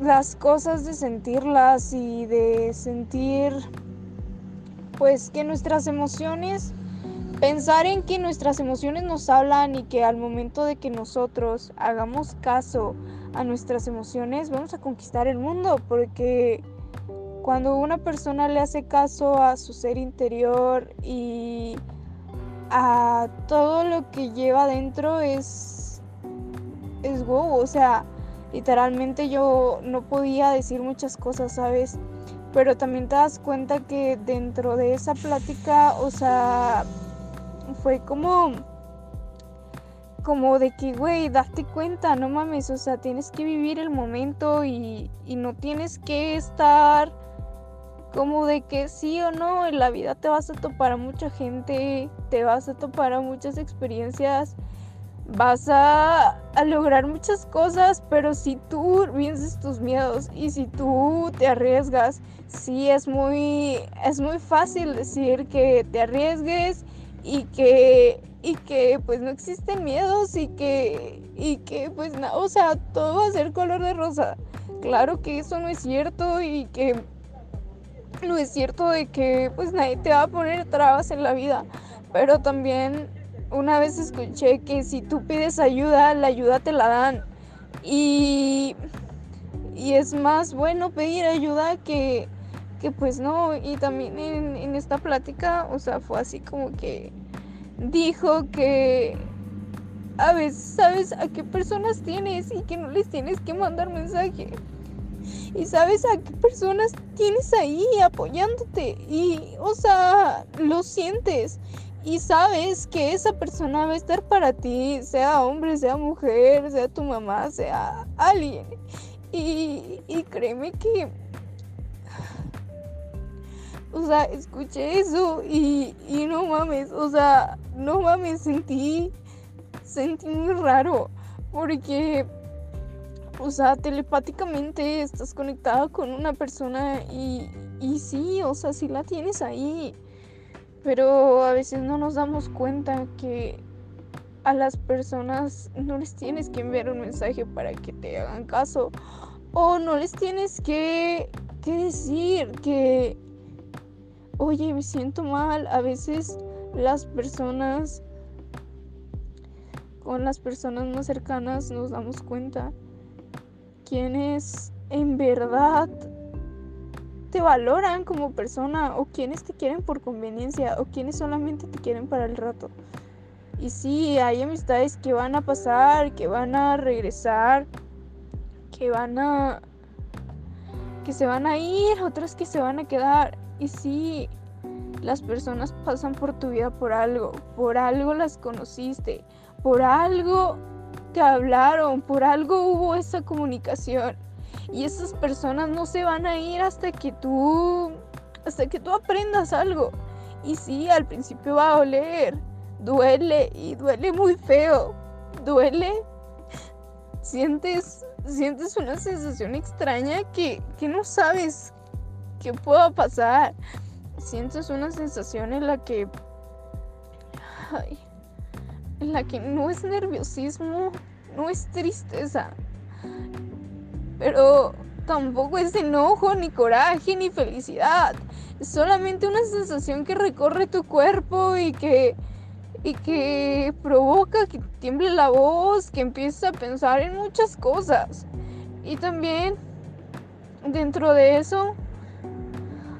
las cosas, de sentirlas y de sentir pues que nuestras emociones, pensar en que nuestras emociones nos hablan y que al momento de que nosotros hagamos caso a nuestras emociones vamos a conquistar el mundo porque cuando una persona le hace caso a su ser interior y a todo lo que lleva dentro es es wow, o sea, literalmente yo no podía decir muchas cosas, ¿sabes? pero también te das cuenta que dentro de esa plática, o sea, fue como como de que, güey, date cuenta, no mames, o sea, tienes que vivir el momento y, y, no tienes que estar como de que sí o no, en la vida te vas a topar a mucha gente, te vas a topar a muchas experiencias vas a, lograr muchas cosas, pero si tú vences tus miedos y si tú te arriesgas, sí es muy, es muy fácil decir que te arriesgues y que, y que pues no existen miedos y que, y que pues nada, o sea, todo va a ser color de rosa. Claro que eso no es cierto y que no es cierto de que pues nadie te va a poner trabas en la vida, pero también una vez escuché que si tú pides ayuda, la ayuda te la dan. Y, y es más bueno pedir ayuda que, que pues no. Y también en, en esta plática, o sea, fue así como que dijo que a veces sabes a qué personas tienes y que no les tienes que mandar mensaje. Y sabes a qué personas tienes ahí apoyándote. Y, o sea, lo sientes y sabes que esa persona va a estar para ti, sea hombre, sea mujer, sea tu mamá, sea alguien. Y, y créeme que, o sea, escuché eso y, y no mames, o sea, no mames, sentí, sentí muy raro, porque, o sea, telepáticamente estás conectada con una persona y, y sí, o sea, sí la tienes ahí pero a veces no nos damos cuenta que a las personas no les tienes que enviar un mensaje para que te hagan caso o no les tienes que, decir que, oye, me siento mal. A veces las personas, con las personas más cercanas nos damos cuenta quienes en verdad te valoran como persona o quienes te quieren por conveniencia o quienes solamente te quieren para el rato. Y sí, hay amistades que van a pasar, que van a regresar, que van a que se van a ir, otras que se van a quedar. Y sí, las personas pasan por tu vida por algo, por algo las conociste, por algo te hablaron, por algo hubo esa comunicación. Y esas personas no se van a ir hasta que tú, hasta que tú aprendas algo. Y sí, al principio va a doler, duele y duele muy feo, duele. Sientes, sientes una sensación extraña que, que no sabes qué pueda pasar. Sientes una sensación en la que, ay, en la que no es nerviosismo, no es tristeza, pero tampoco es enojo, ni coraje, ni felicidad. Es solamente una sensación que recorre tu cuerpo y que, y que provoca que tiemble la voz, que empieces a pensar en muchas cosas. Y también dentro de eso,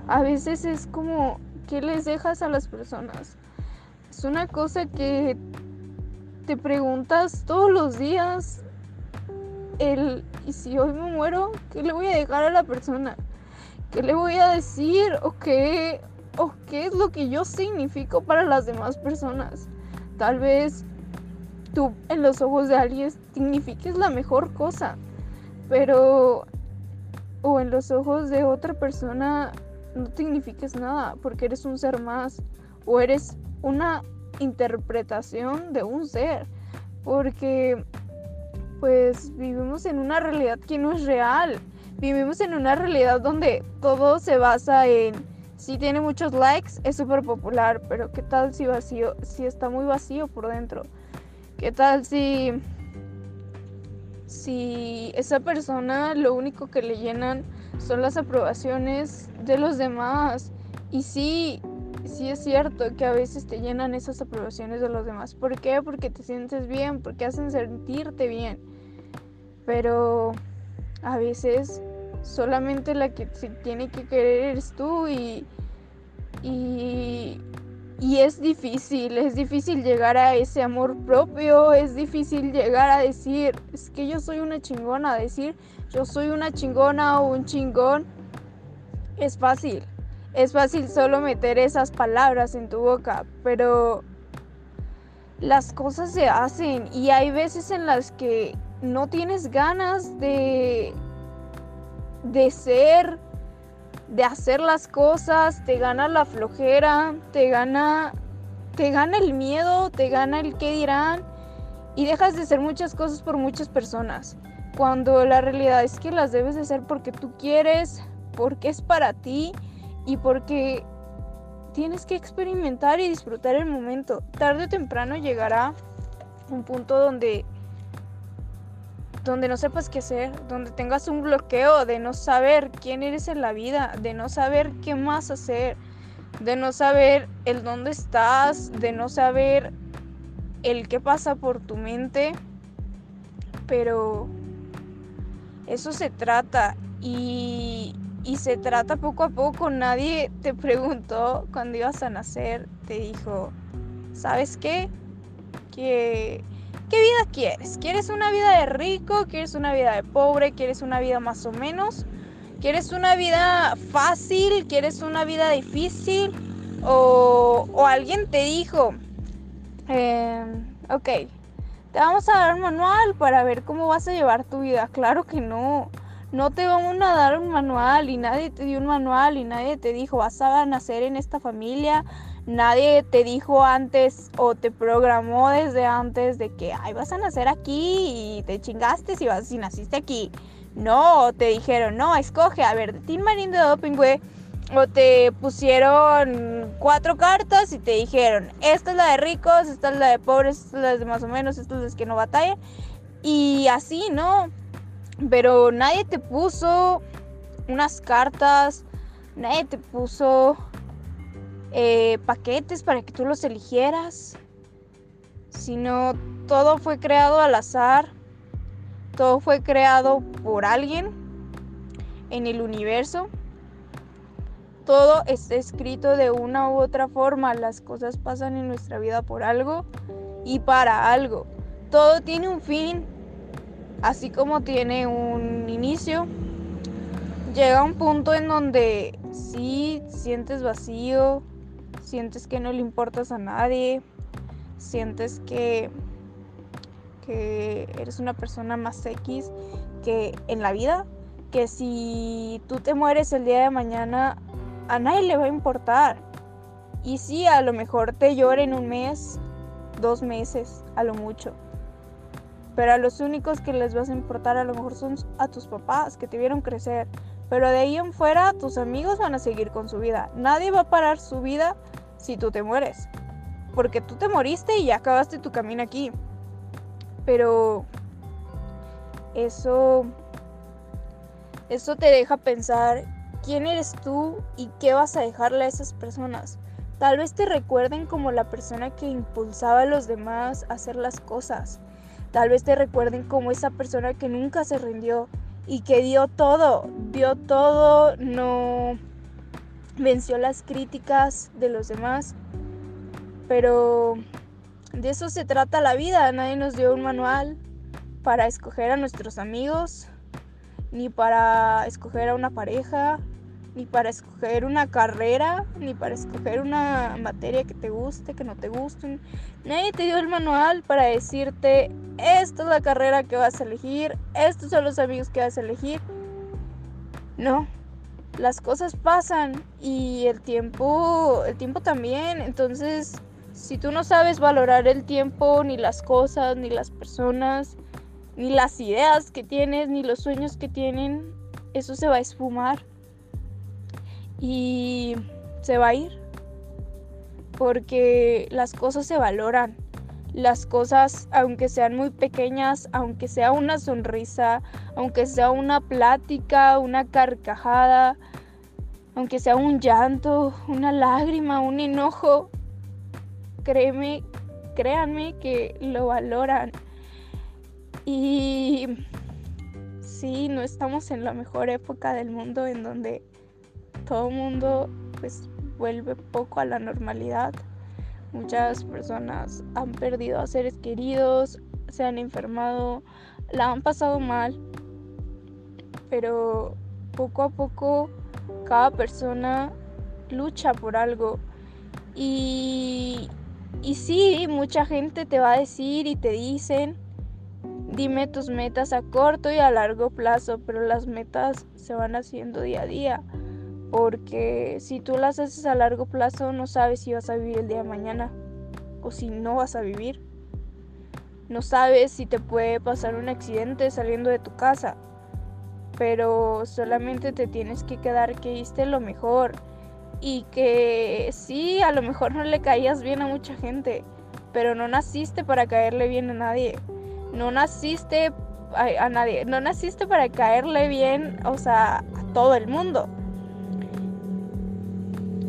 a veces es como, ¿qué les dejas a las personas? Es una cosa que te preguntas todos los días el, y si hoy me muero, ¿qué le voy a dejar a la persona? ¿Qué le voy a decir? ¿O qué, o qué es lo que yo significo para las demás personas? Tal vez tú en los ojos de alguien signifiques la mejor cosa, pero o en los ojos de otra persona no signifiques nada porque eres un ser más o eres una interpretación de un ser porque pues vivimos en una realidad que no es real. Vivimos en una realidad donde todo se basa en si tiene muchos likes es súper popular, pero ¿qué tal si vacío, si está muy vacío por dentro? ¿Qué tal si si esa persona lo único que le llenan son las aprobaciones de los demás. Y sí, sí es cierto que a veces te llenan esas aprobaciones de los demás. ¿Por qué? Porque te sientes bien, porque hacen sentirte bien. Pero a veces solamente la que se tiene que querer eres tú y, y, y es difícil, es difícil llegar a ese amor propio, es difícil llegar a decir, es que yo soy una chingona, decir yo soy una chingona o un chingón, es fácil, es fácil solo meter esas palabras en tu boca, pero las cosas se hacen y hay veces en las que no tienes ganas de de ser, de hacer las cosas, te gana la flojera, te gana, te gana el miedo, te gana el qué dirán y dejas de hacer muchas cosas por muchas personas. Cuando la realidad es que las debes de hacer porque tú quieres, porque es para ti y porque tienes que experimentar y disfrutar el momento. Tarde o temprano llegará un punto donde donde no sepas qué hacer, donde tengas un bloqueo de no saber quién eres en la vida, de no saber qué más hacer, de no saber el dónde estás, de no saber el qué pasa por tu mente. Pero eso se trata y, y se trata poco a poco. Nadie te preguntó cuando ibas a nacer, te dijo, ¿sabes qué? Que ¿Qué vida quieres? ¿Quieres una vida de rico? ¿Quieres una vida de pobre? ¿Quieres una vida más o menos? ¿Quieres una vida fácil? ¿Quieres una vida difícil? O, alguien te dijo, em, ok, te vamos a dar un manual para ver cómo vas a llevar tu vida. Claro que no. No te vamos a dar un manual y nadie te dio un manual y nadie te dijo vas a nacer en esta familia, Nadie te dijo antes o te programó desde antes de que, ay, vas a nacer aquí y te chingaste si, vas, si naciste aquí. No, te dijeron, no, escoge, a ver, Team Marine de Doping, güey. O te pusieron cuatro cartas y te dijeron, esta es la de ricos, esta es la de pobres, esta es la de más o menos, esta es la que no batallan. Y así, ¿no? Pero nadie te puso unas cartas, nadie te puso eh, paquetes para que tú los eligieras, sino todo fue creado al azar, todo fue creado por alguien en el universo. Todo está escrito de una u otra forma, las cosas pasan en nuestra vida por algo y para algo. Todo tiene un fin, así como tiene un inicio. Llega un punto en donde sí sientes vacío, sientes que no le importas a nadie, sientes que, que eres una persona más X que en la vida, que si tú te mueres el día de mañana, a nadie le va a importar. Y sí, a lo mejor te lloren un mes, dos meses, a lo mucho. Pero a los únicos que les vas a importar a lo mejor son a tus papás que te vieron crecer. Pero de ahí en fuera tus amigos van a seguir con su vida. Nadie va a parar su vida si tú te mueres. Porque tú te moriste y ya acabaste tu camino aquí. Pero eso eso te deja pensar quién eres tú y qué vas a dejarle a esas personas. Tal vez te recuerden como la persona que impulsaba a los demás a hacer las cosas. Tal vez te recuerden como esa persona que nunca se rindió y que dio todo, dio todo, no venció las críticas de los demás, pero de eso se trata la vida, nadie nos dio un manual para escoger a nuestros amigos, ni para escoger a una pareja, ni para escoger una carrera, ni para escoger una materia que te guste, que no te guste. Nadie te dio el manual para decirte, esta es la carrera que vas a elegir, estos son los amigos que vas a elegir. No, las cosas pasan y el tiempo, el tiempo también. Entonces, si tú no sabes valorar el tiempo, ni las cosas, ni las personas, ni las ideas que tienes, ni los sueños que tienen, eso se va a esfumar y se va a ir. Porque las cosas se valoran. Las cosas, aunque sean muy pequeñas, aunque sea una sonrisa, aunque sea una plática, una carcajada, aunque sea un llanto, una lágrima, un enojo, créeme, créanme que lo valoran. Y sí, no estamos en la mejor época del mundo en donde todo mundo pues vuelve poco a la normalidad. Muchas personas han perdido a seres queridos, se han enfermado, la han pasado mal, pero poco a poco cada persona lucha por algo. Y, y sí, mucha gente te va a decir y te dicen, dime tus metas a corto y a largo plazo, pero las metas se van haciendo día a día porque si tú las haces a largo plazo no sabes si vas a vivir el día de mañana o si no vas a vivir. No sabes si te puede pasar un accidente saliendo de tu casa, pero solamente te tienes que quedar que hiciste lo mejor y que sí, a lo mejor no le caías bien a mucha gente, pero no naciste para caerle bien a nadie. No naciste a, a nadie, no naciste para caerle bien, o sea, a todo el mundo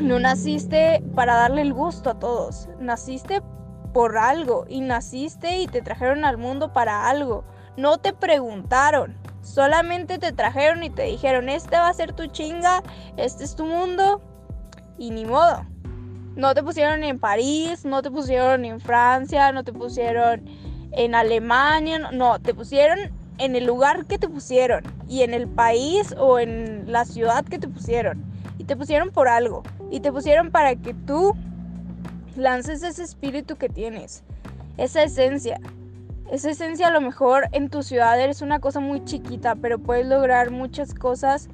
no naciste para darle el gusto a todos, naciste por algo y naciste y te trajeron al mundo para algo. No te preguntaron, solamente te trajeron y te dijeron, este va a ser tu chinga, este es tu mundo y ni modo. No te pusieron en París, no te pusieron en Francia, no te pusieron en Alemania, no, te pusieron en el lugar que te pusieron y en el país o en la ciudad que te pusieron. Te pusieron por algo. Y te pusieron para que tú lances ese espíritu que tienes, esa esencia. Esa esencia a lo mejor en tu ciudad eres una cosa muy chiquita, pero puedes lograr muchas cosas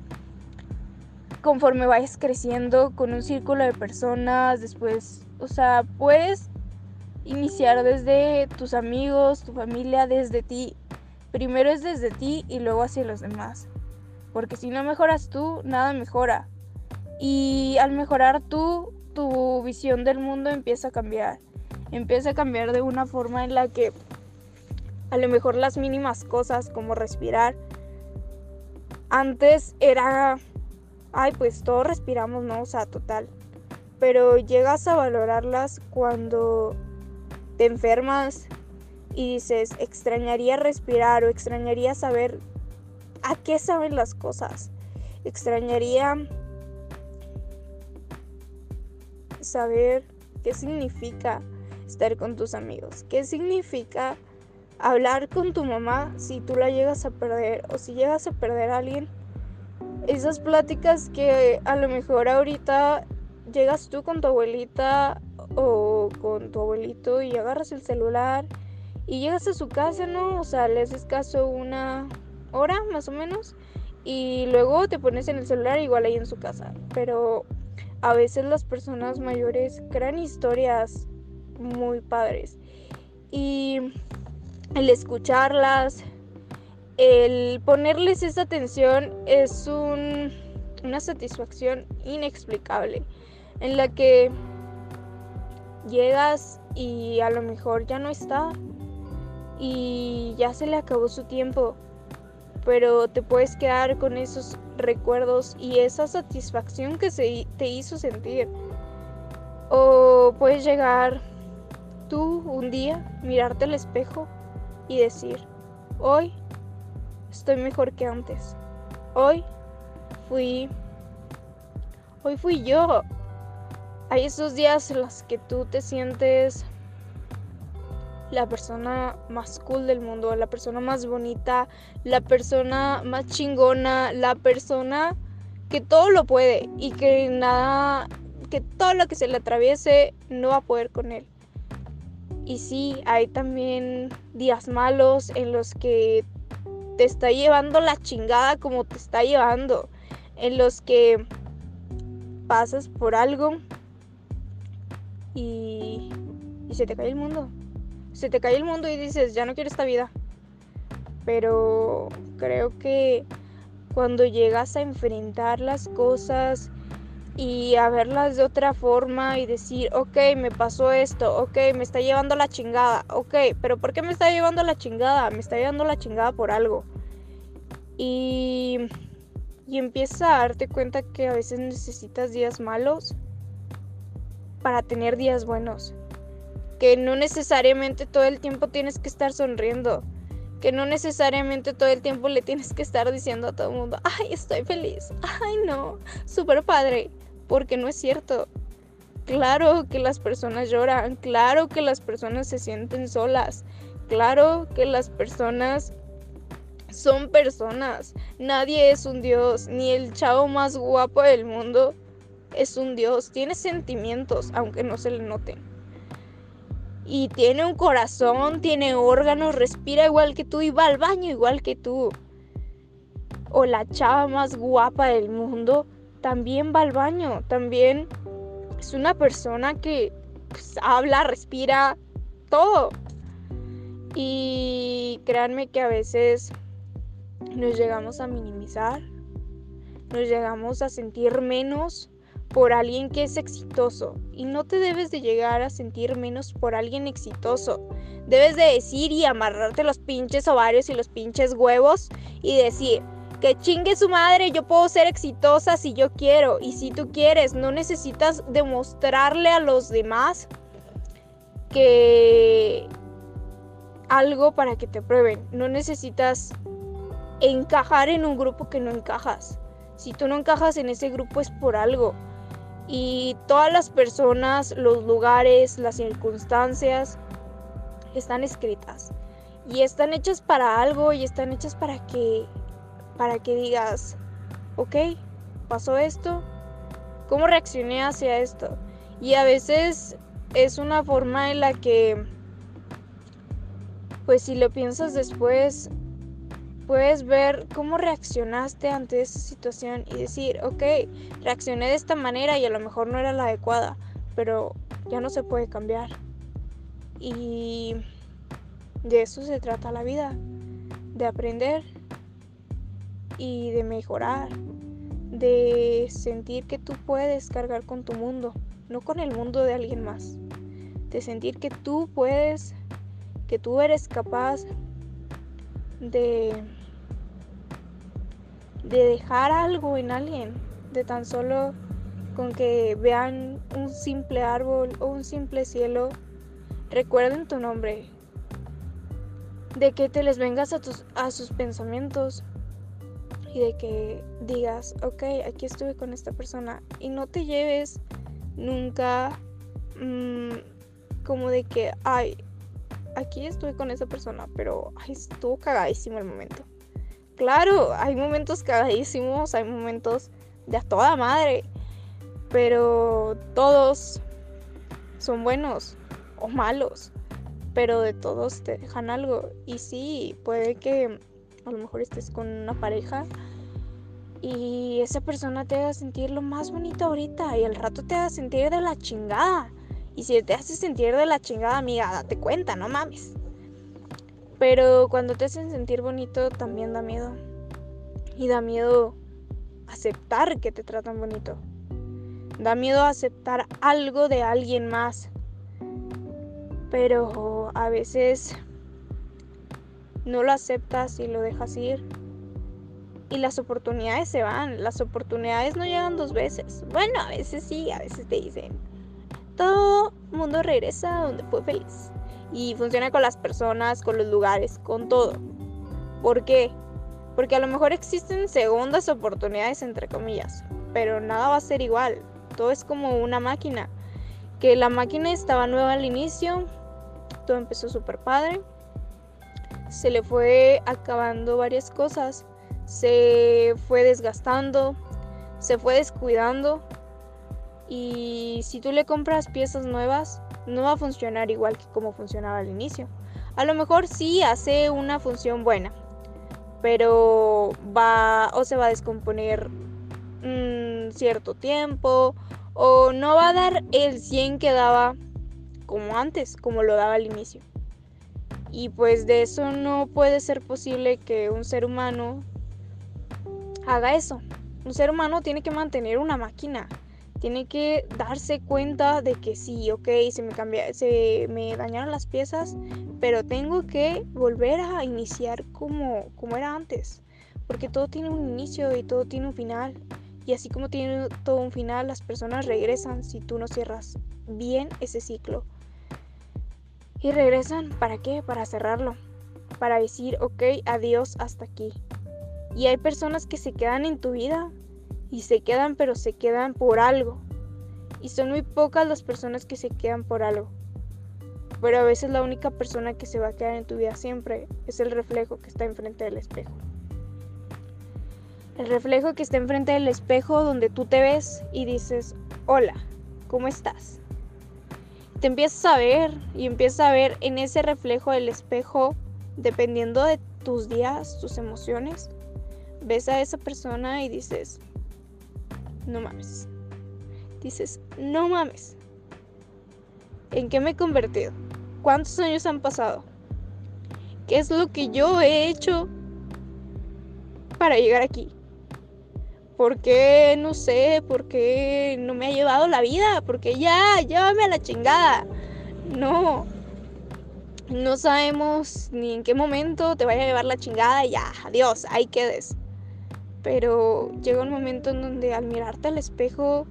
conforme vayas creciendo con un círculo de personas, después, o sea, puedes iniciar desde tus amigos, tu familia, desde ti. Primero es desde ti y luego hacia los demás. Porque si no mejoras tú, nada mejora. Y al mejorar tú, tu visión del mundo empieza a cambiar. Empieza a cambiar de una forma en la que a lo mejor las mínimas cosas como respirar, antes era, ay, pues todos respiramos, ¿no? O sea, total. Pero llegas a valorarlas cuando te enfermas y dices, extrañaría respirar o extrañaría saber a qué saben las cosas. Extrañaría saber qué significa estar con tus amigos, qué significa hablar con tu mamá si tú la llegas a perder o si llegas a perder a alguien. Esas pláticas que a lo mejor ahorita llegas tú con tu abuelita o con tu abuelito y agarras el celular y llegas a su casa, ¿no? O sea, le haces caso una hora más o menos y luego te pones en el celular igual ahí en su casa. Pero a veces las personas mayores crean historias muy padres. Y el escucharlas, el ponerles esa atención es una satisfacción inexplicable en la que llegas y a lo mejor ya no está y ya se le acabó su tiempo, pero te puedes quedar con esos recuerdos y esa satisfacción que se te hizo sentir. O puedes llegar tú un día, mirarte al espejo y decir, hoy estoy mejor que antes. Hoy fui, hoy fui yo. Hay esos días en los que tú te sientes la persona más cool del mundo, la persona más bonita, la persona más chingona, la persona que todo lo puede y que nada, que todo lo que se le atraviese no va a poder con él. Y sí, hay también días malos en los que te está llevando la chingada como te está llevando, en los que pasas por algo y, se te cae el mundo se te cae el mundo y dices, ya no quiero esta vida. Pero creo que cuando llegas a enfrentar las cosas, y a verlas de otra forma y decir, ok, me pasó esto, ok, me está llevando la chingada, ok, pero ¿por qué me está llevando la chingada? Me está llevando la chingada por algo. Y, y empieza a darte cuenta que a veces necesitas días malos para tener días buenos. Que no necesariamente todo el tiempo tienes que estar sonriendo. Que no necesariamente todo el tiempo le tienes que estar diciendo a todo el mundo, ay, estoy feliz, ay, no, súper padre porque no es cierto. Claro que las personas lloran, claro que las personas se sienten solas, claro que las personas son personas. Nadie es un dios, ni el chavo más guapo del mundo es un dios. Tiene sentimientos, aunque no se le noten. Y tiene un corazón, tiene órganos, respira igual que tú y va al baño igual que tú. O la chava más guapa del mundo también va al baño, también es una persona que pues, habla, respira, todo. Y créanme que a veces nos llegamos a minimizar, nos llegamos a sentir menos por alguien que es exitoso. Y no te debes de llegar a sentir menos por alguien exitoso. Debes de decir y amarrarte los pinches ovarios y los pinches huevos y decir, que chingue su madre, yo puedo ser exitosa si yo quiero y si tú quieres, no necesitas demostrarle a los demás que algo para que te prueben, no necesitas encajar en un grupo que no encajas. Si tú no encajas en ese grupo es por algo. Y todas las personas, los lugares, las circunstancias están escritas. Y están hechas para algo y están hechas para que para que digas, ok, pasó esto, ¿cómo reaccioné hacia esto? Y a veces es una forma en la que, pues si lo piensas después, puedes ver cómo reaccionaste ante esa situación y decir, ok, reaccioné de esta manera y a lo mejor no era la adecuada, pero ya no se puede cambiar. Y de eso se trata la vida, de aprender y de mejorar, de sentir que tú puedes cargar con tu mundo, no con el mundo de alguien más, de sentir que tú puedes, que tú eres capaz de, de dejar algo en alguien, de tan solo con que vean un simple árbol o un simple cielo, recuerden tu nombre, de que te les vengas a, tus, a sus pensamientos, y de que digas, ok, aquí estuve con esta persona y no te lleves nunca mm, como de que, ay, aquí estuve con esa persona, pero estuvo cagadísimo el momento. Claro, hay momentos cagadísimos, hay momentos de a toda madre, pero todos son buenos o malos, pero de todos te dejan algo. Y sí, puede que a lo mejor estés con una pareja y esa persona te haga sentir lo más bonito ahorita y al rato te haga sentir de la chingada. Y si te hace sentir de la chingada, amiga, date cuenta, no mames. Pero cuando te hacen sentir bonito también da miedo. Y da miedo aceptar que te tratan bonito. Da miedo aceptar algo de alguien más. Pero a veces no lo aceptas y lo dejas ir. Y las oportunidades se van, las oportunidades no llegan dos veces. Bueno, a veces sí, a veces te dicen, mundo regresa a donde fue feliz. Y funciona con las personas, con los lugares, con todo. ¿Por qué? Porque a lo mejor existen segundas oportunidades, entre comillas, pero nada va a ser igual. Todo es como una máquina. Que la máquina estaba nueva al inicio, todo empezó súper padre, se le fue acabando varias cosas, se fue desgastando, se fue descuidando y si tú le compras piezas nuevas no va a funcionar igual que como funcionaba al inicio. A lo mejor sí hace una función buena, pero va o se va a descomponer un cierto tiempo o no va a dar el 100 que daba como antes, como lo daba al inicio. Y pues de eso no puede ser posible que un ser humano haga eso. Un ser humano tiene que mantener una máquina, Tiene que darse cuenta de que sí, ok, se me, cambia, dañaron las piezas, pero tengo que volver a iniciar como, como era antes. Porque todo tiene un inicio y todo tiene un final. Y así como tiene todo un final, las personas regresan si tú no cierras bien ese ciclo. Y regresan, ¿para qué? Para cerrarlo. Para decir, ok, adiós hasta aquí. Y hay personas que se quedan en tu vida y se quedan, pero se quedan por algo. Y son muy pocas las personas que se quedan por algo. Pero a veces la única persona que se va a quedar en tu vida siempre es el reflejo que está enfrente del espejo. El reflejo que está enfrente del espejo donde tú te ves y dices, hola, ¿cómo estás? Te empiezas a ver y empiezas a ver en ese reflejo del espejo, dependiendo de tus días, tus emociones, ves a esa persona y dices, no mames. Dices, no mames. ¿En qué me he convertido? ¿Cuántos años han pasado? ¿Qué es lo que yo he hecho para llegar aquí? ¿Por qué no sé? ¿Por qué no me ha llevado la vida? Porque ya, llévame a la chingada. No. No sabemos ni en qué momento te vaya a llevar la chingada y ya, adiós, ahí quedes. Pero llega un momento en donde al mirarte al espejo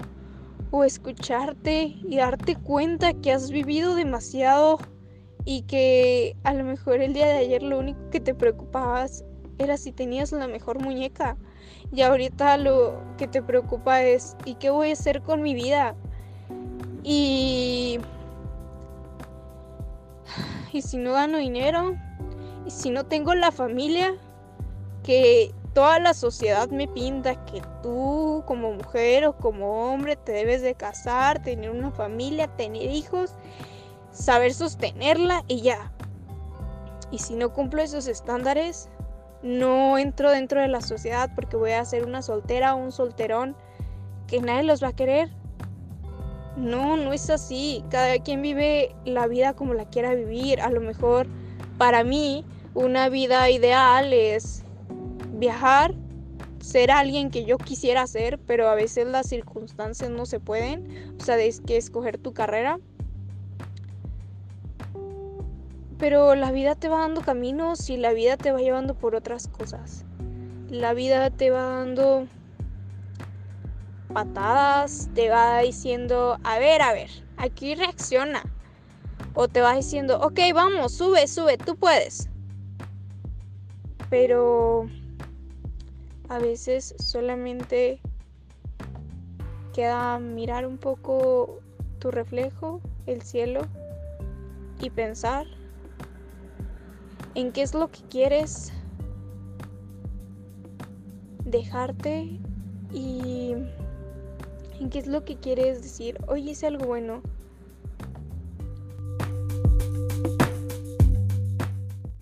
o escucharte y darte cuenta que has vivido demasiado y que a lo mejor el día de ayer lo único que te preocupabas era si tenías la mejor muñeca y ahorita lo que te preocupa es, ¿y qué voy a hacer con mi vida? Y... Y si no gano dinero, y si no tengo la familia que toda la sociedad me pinta que tú como mujer o como hombre te debes de casar, tener una familia, tener hijos, saber sostenerla y ya. Y si no cumplo esos estándares, no entro dentro de la sociedad porque voy a ser una soltera o un solterón que nadie los va a querer. No, no es así. Cada quien vive la vida como la quiera vivir. A lo mejor para mí una vida ideal es viajar, ser alguien que yo quisiera ser, pero a veces las circunstancias no se pueden. O sea, es que escoger tu carrera. Pero la vida te va dando caminos y la vida te va llevando por otras cosas. La vida te va dando patadas, te va diciendo, a ver, a ver, aquí reacciona. O te va diciendo, ok, vamos, sube, sube, tú puedes. Pero a veces solamente queda mirar un poco tu reflejo, el cielo, y pensar en qué es lo que quieres dejarte y en qué es lo que quieres decir, hoy hice algo bueno,